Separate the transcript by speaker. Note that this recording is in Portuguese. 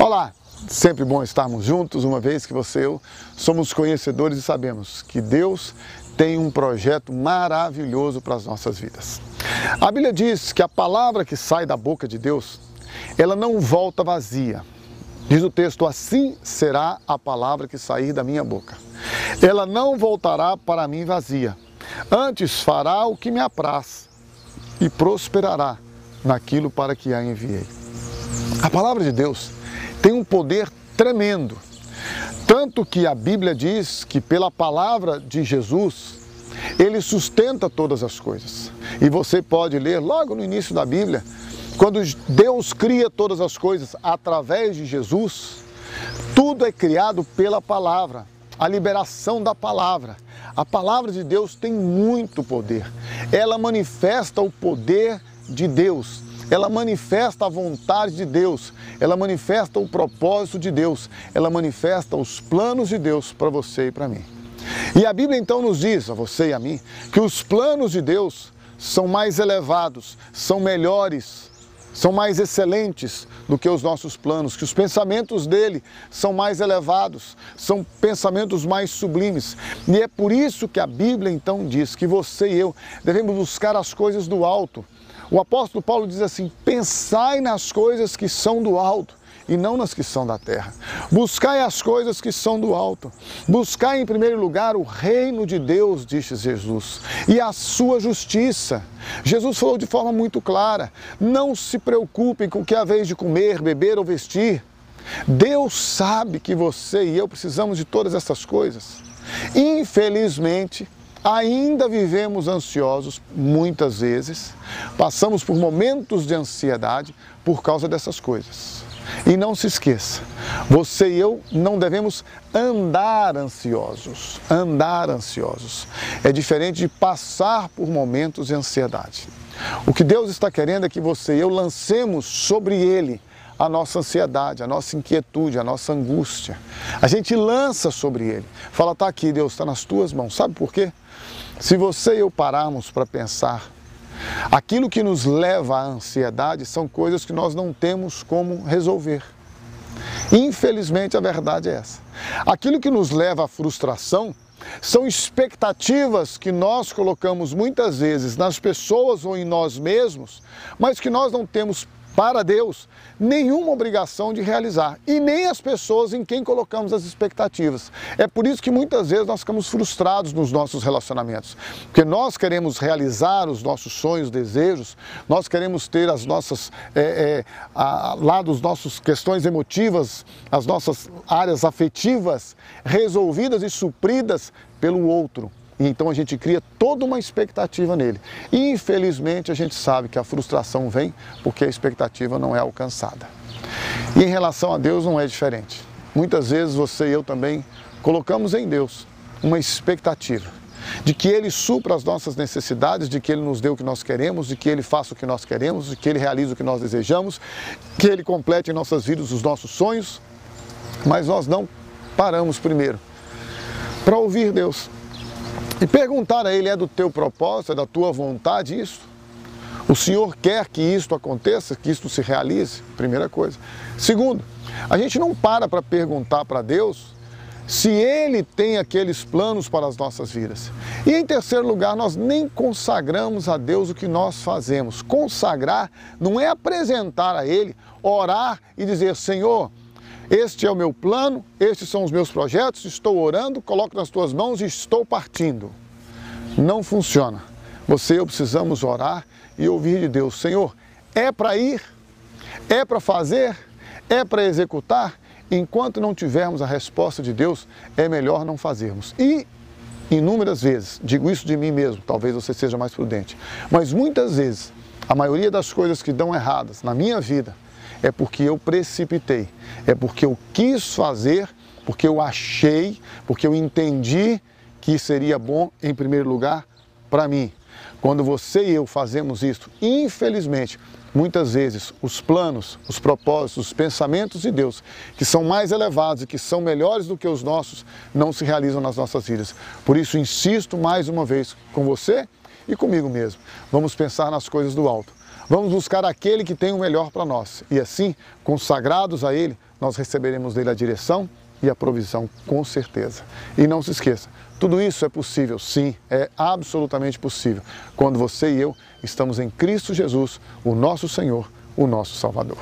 Speaker 1: Olá, sempre bom estarmos juntos, uma vez que você e eu somos conhecedores e sabemos que Deus tem um projeto maravilhoso para as nossas vidas. A Bíblia diz que a palavra que sai da boca de Deus, ela não volta vazia. Diz o texto: assim será a palavra que sair da minha boca. Ela não voltará para mim vazia, antes fará o que me apraz e prosperará naquilo para que a enviei. A palavra de Deus tem um poder tremendo. Tanto que a Bíblia diz que pela palavra de Jesus, ele sustenta todas as coisas. E você pode ler logo no início da Bíblia, quando Deus cria todas as coisas através de Jesus, tudo é criado pela palavra, a liberação da palavra. A palavra de Deus tem muito poder. Ela manifesta o poder de Deus ela manifesta a vontade de Deus, ela manifesta o propósito de Deus, ela manifesta os planos de Deus para você e para mim. E a Bíblia então nos diz, a você e a mim, que os planos de Deus são mais elevados, são melhores, são mais excelentes do que os nossos planos, que os pensamentos dele são mais elevados, são pensamentos mais sublimes. E é por isso que a Bíblia então diz que você e eu devemos buscar as coisas do alto o apóstolo Paulo diz assim: pensai nas coisas que são do alto e não nas que são da terra. Buscai as coisas que são do alto. Buscai em primeiro lugar o reino de Deus, disse Jesus, e a sua justiça. Jesus falou de forma muito clara: não se preocupem com o que a vez de comer, beber ou vestir. Deus sabe que você e eu precisamos de todas essas coisas. Infelizmente, Ainda vivemos ansiosos muitas vezes, passamos por momentos de ansiedade por causa dessas coisas. E não se esqueça, você e eu não devemos andar ansiosos. Andar ansiosos é diferente de passar por momentos de ansiedade. O que Deus está querendo é que você e eu lancemos sobre Ele a nossa ansiedade, a nossa inquietude, a nossa angústia. A gente lança sobre Ele. Fala, tá aqui, Deus, está nas tuas mãos. Sabe por quê? Se você e eu pararmos para pensar, aquilo que nos leva à ansiedade são coisas que nós não temos como resolver. Infelizmente, a verdade é essa. Aquilo que nos leva à frustração são expectativas que nós colocamos muitas vezes nas pessoas ou em nós mesmos, mas que nós não temos para Deus nenhuma obrigação de realizar e nem as pessoas em quem colocamos as expectativas. É por isso que muitas vezes nós ficamos frustrados nos nossos relacionamentos, porque nós queremos realizar os nossos sonhos, desejos, nós queremos ter as nossas, é, é, a, lá dos nossos questões emotivas, as nossas áreas afetivas resolvidas e supridas pelo outro. Então a gente cria toda uma expectativa nele. E infelizmente a gente sabe que a frustração vem porque a expectativa não é alcançada. E em relação a Deus não é diferente. Muitas vezes você e eu também colocamos em Deus uma expectativa de que Ele supra as nossas necessidades, de que Ele nos dê o que nós queremos, de que Ele faça o que nós queremos, de que Ele realize o que nós desejamos, que Ele complete em nossas vidas os nossos sonhos, mas nós não paramos primeiro para ouvir Deus e perguntar a ele: é do teu propósito, é da tua vontade isso? O Senhor quer que isto aconteça, que isto se realize? Primeira coisa. Segundo, a gente não para para perguntar para Deus se Ele tem aqueles planos para as nossas vidas. E em terceiro lugar, nós nem consagramos a Deus o que nós fazemos. Consagrar não é apresentar a Ele, orar e dizer: Senhor, este é o meu plano, estes são os meus projetos, estou orando, coloco nas tuas mãos e estou partindo. Não funciona. Você e eu precisamos orar e ouvir de Deus: Senhor, é para ir? É para fazer? É para executar? Enquanto não tivermos a resposta de Deus, é melhor não fazermos. E inúmeras vezes, digo isso de mim mesmo, talvez você seja mais prudente, mas muitas vezes, a maioria das coisas que dão erradas na minha vida, é porque eu precipitei, é porque eu quis fazer, porque eu achei, porque eu entendi que seria bom, em primeiro lugar, para mim. Quando você e eu fazemos isso, infelizmente, muitas vezes os planos, os propósitos, os pensamentos de Deus, que são mais elevados e que são melhores do que os nossos, não se realizam nas nossas vidas. Por isso, insisto mais uma vez com você e comigo mesmo. Vamos pensar nas coisas do alto. Vamos buscar aquele que tem o melhor para nós. E assim, consagrados a Ele, nós receberemos dele a direção e a provisão, com certeza. E não se esqueça, tudo isso é possível, sim, é absolutamente possível, quando você e eu estamos em Cristo Jesus, o nosso Senhor, o nosso Salvador.